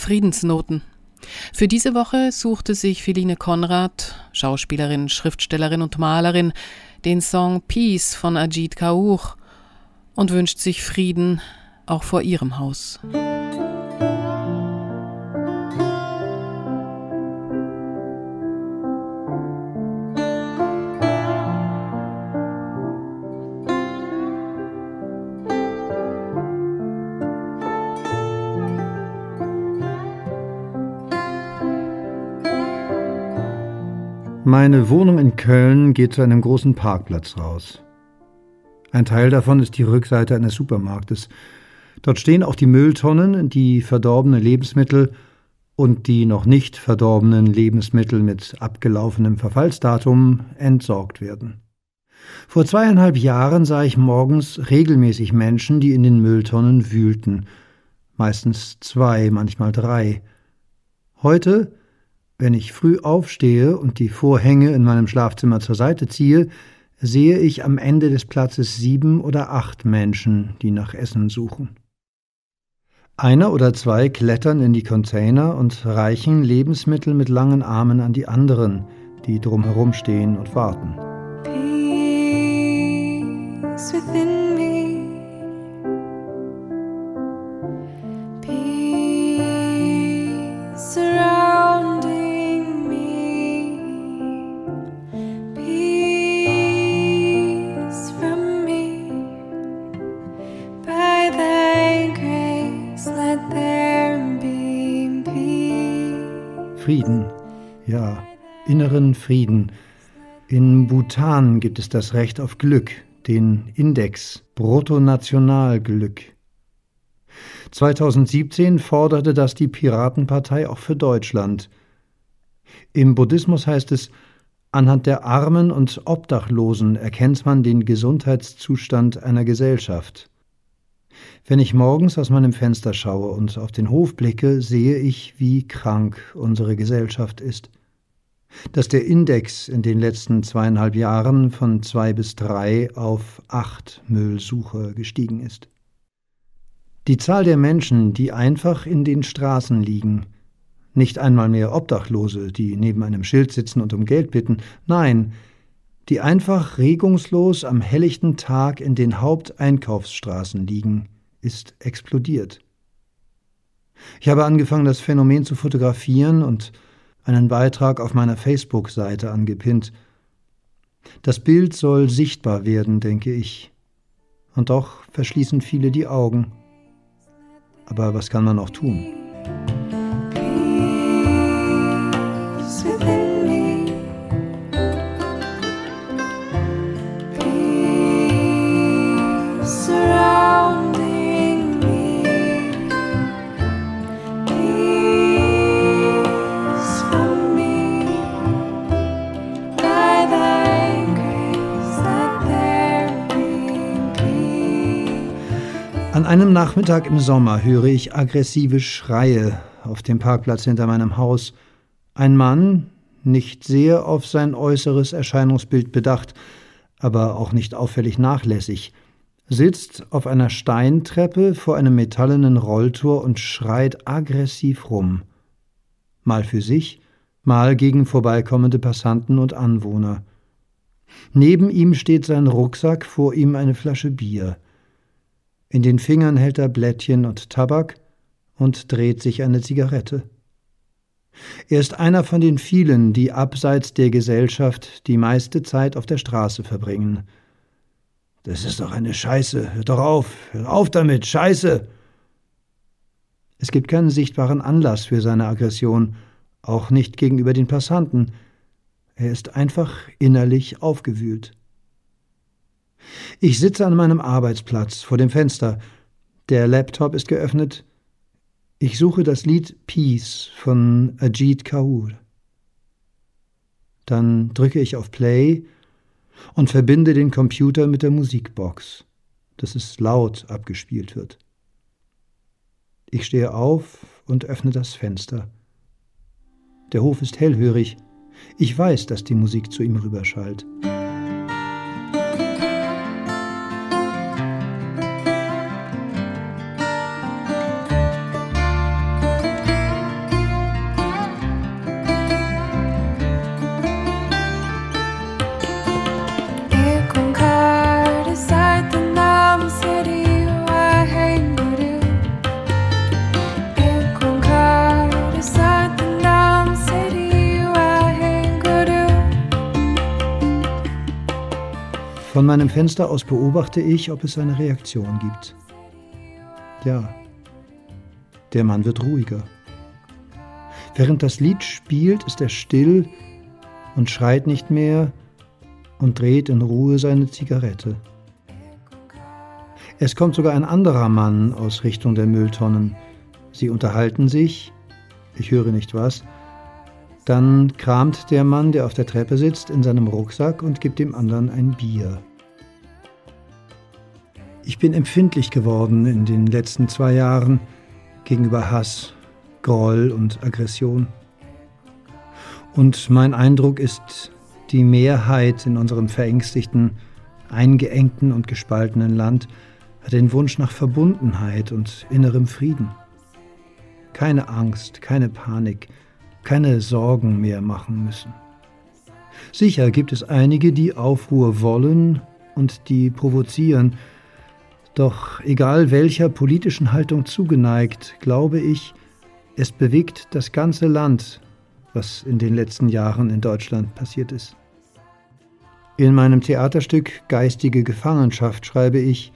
Friedensnoten. Für diese Woche suchte sich Philine Konrad, Schauspielerin, Schriftstellerin und Malerin, den Song Peace von Ajit Kaur und wünscht sich Frieden auch vor ihrem Haus. Meine Wohnung in Köln geht zu einem großen Parkplatz raus. Ein Teil davon ist die Rückseite eines Supermarktes. Dort stehen auch die Mülltonnen, die verdorbene Lebensmittel und die noch nicht verdorbenen Lebensmittel mit abgelaufenem Verfallsdatum entsorgt werden. Vor zweieinhalb Jahren sah ich morgens regelmäßig Menschen, die in den Mülltonnen wühlten. Meistens zwei, manchmal drei. Heute wenn ich früh aufstehe und die Vorhänge in meinem Schlafzimmer zur Seite ziehe, sehe ich am Ende des Platzes sieben oder acht Menschen, die nach Essen suchen. Einer oder zwei klettern in die Container und reichen Lebensmittel mit langen Armen an die anderen, die drumherum stehen und warten. Peace within Frieden, ja, inneren Frieden. In Bhutan gibt es das Recht auf Glück, den Index Bruttonationalglück. 2017 forderte das die Piratenpartei auch für Deutschland. Im Buddhismus heißt es, anhand der Armen und Obdachlosen erkennt man den Gesundheitszustand einer Gesellschaft. Wenn ich morgens aus meinem Fenster schaue und auf den Hof blicke, sehe ich, wie krank unsere Gesellschaft ist. Dass der Index in den letzten zweieinhalb Jahren von zwei bis drei auf acht Müllsucher gestiegen ist. Die Zahl der Menschen, die einfach in den Straßen liegen, nicht einmal mehr Obdachlose, die neben einem Schild sitzen und um Geld bitten, nein, die einfach regungslos am helllichten Tag in den Haupteinkaufsstraßen liegen, ist explodiert. Ich habe angefangen, das Phänomen zu fotografieren und einen Beitrag auf meiner Facebook-Seite angepinnt. Das Bild soll sichtbar werden, denke ich. Und doch verschließen viele die Augen. Aber was kann man auch tun? Einem Nachmittag im Sommer höre ich aggressive Schreie auf dem Parkplatz hinter meinem Haus. Ein Mann, nicht sehr auf sein äußeres Erscheinungsbild bedacht, aber auch nicht auffällig nachlässig, sitzt auf einer Steintreppe vor einem metallenen Rolltor und schreit aggressiv rum. Mal für sich, mal gegen vorbeikommende Passanten und Anwohner. Neben ihm steht sein Rucksack, vor ihm eine Flasche Bier. In den Fingern hält er Blättchen und Tabak und dreht sich eine Zigarette. Er ist einer von den vielen, die abseits der Gesellschaft die meiste Zeit auf der Straße verbringen. Das ist doch eine Scheiße. Hör doch auf. Hör auf damit. Scheiße. Es gibt keinen sichtbaren Anlass für seine Aggression, auch nicht gegenüber den Passanten. Er ist einfach innerlich aufgewühlt. Ich sitze an meinem Arbeitsplatz vor dem Fenster. Der Laptop ist geöffnet. Ich suche das Lied Peace von Ajit Kaur. Dann drücke ich auf Play und verbinde den Computer mit der Musikbox, dass es laut abgespielt wird. Ich stehe auf und öffne das Fenster. Der Hof ist hellhörig. Ich weiß, dass die Musik zu ihm rüberschallt. Von meinem Fenster aus beobachte ich, ob es eine Reaktion gibt. Ja, der Mann wird ruhiger. Während das Lied spielt, ist er still und schreit nicht mehr und dreht in Ruhe seine Zigarette. Es kommt sogar ein anderer Mann aus Richtung der Mülltonnen. Sie unterhalten sich, ich höre nicht was. Dann kramt der Mann, der auf der Treppe sitzt, in seinem Rucksack und gibt dem anderen ein Bier. Ich bin empfindlich geworden in den letzten zwei Jahren gegenüber Hass, Groll und Aggression. Und mein Eindruck ist, die Mehrheit in unserem verängstigten, eingeengten und gespaltenen Land hat den Wunsch nach Verbundenheit und innerem Frieden. Keine Angst, keine Panik, keine Sorgen mehr machen müssen. Sicher gibt es einige, die Aufruhr wollen und die provozieren, doch egal welcher politischen Haltung zugeneigt, glaube ich, es bewegt das ganze Land, was in den letzten Jahren in Deutschland passiert ist. In meinem Theaterstück Geistige Gefangenschaft schreibe ich,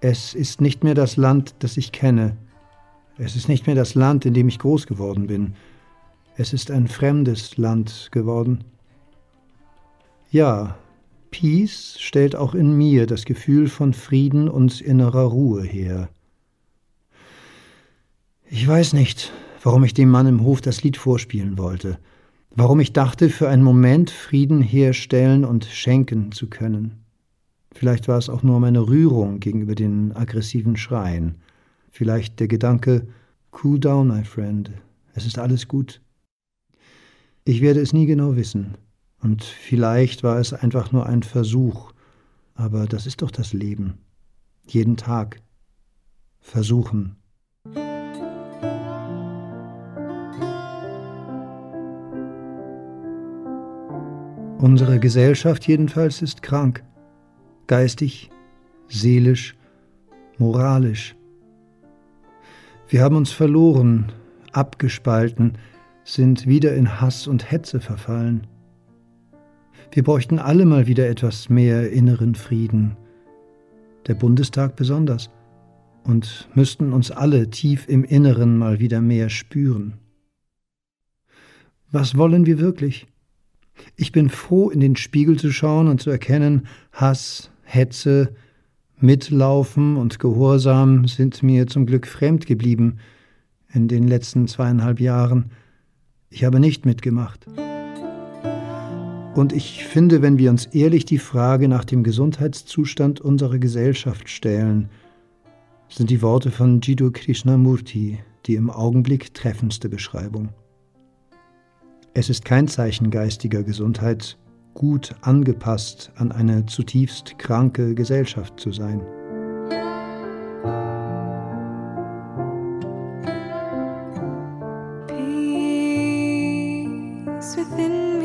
es ist nicht mehr das Land, das ich kenne. Es ist nicht mehr das Land, in dem ich groß geworden bin. Es ist ein fremdes Land geworden. Ja, Peace stellt auch in mir das Gefühl von Frieden und innerer Ruhe her. Ich weiß nicht, warum ich dem Mann im Hof das Lied vorspielen wollte, warum ich dachte, für einen Moment Frieden herstellen und schenken zu können. Vielleicht war es auch nur meine Rührung gegenüber den aggressiven Schreien, vielleicht der Gedanke, Cool down, my friend, es ist alles gut. Ich werde es nie genau wissen, und vielleicht war es einfach nur ein Versuch, aber das ist doch das Leben. Jeden Tag. Versuchen. Unsere Gesellschaft jedenfalls ist krank. Geistig, seelisch, moralisch. Wir haben uns verloren, abgespalten, sind wieder in Hass und Hetze verfallen. Wir bräuchten alle mal wieder etwas mehr inneren Frieden, der Bundestag besonders, und müssten uns alle tief im Inneren mal wieder mehr spüren. Was wollen wir wirklich? Ich bin froh, in den Spiegel zu schauen und zu erkennen, Hass, Hetze, Mitlaufen und Gehorsam sind mir zum Glück fremd geblieben in den letzten zweieinhalb Jahren. Ich habe nicht mitgemacht. Und ich finde, wenn wir uns ehrlich die Frage nach dem Gesundheitszustand unserer Gesellschaft stellen, sind die Worte von Jiddu Krishnamurti die im Augenblick treffendste Beschreibung. Es ist kein Zeichen geistiger Gesundheit, gut angepasst an eine zutiefst kranke Gesellschaft zu sein. Peace within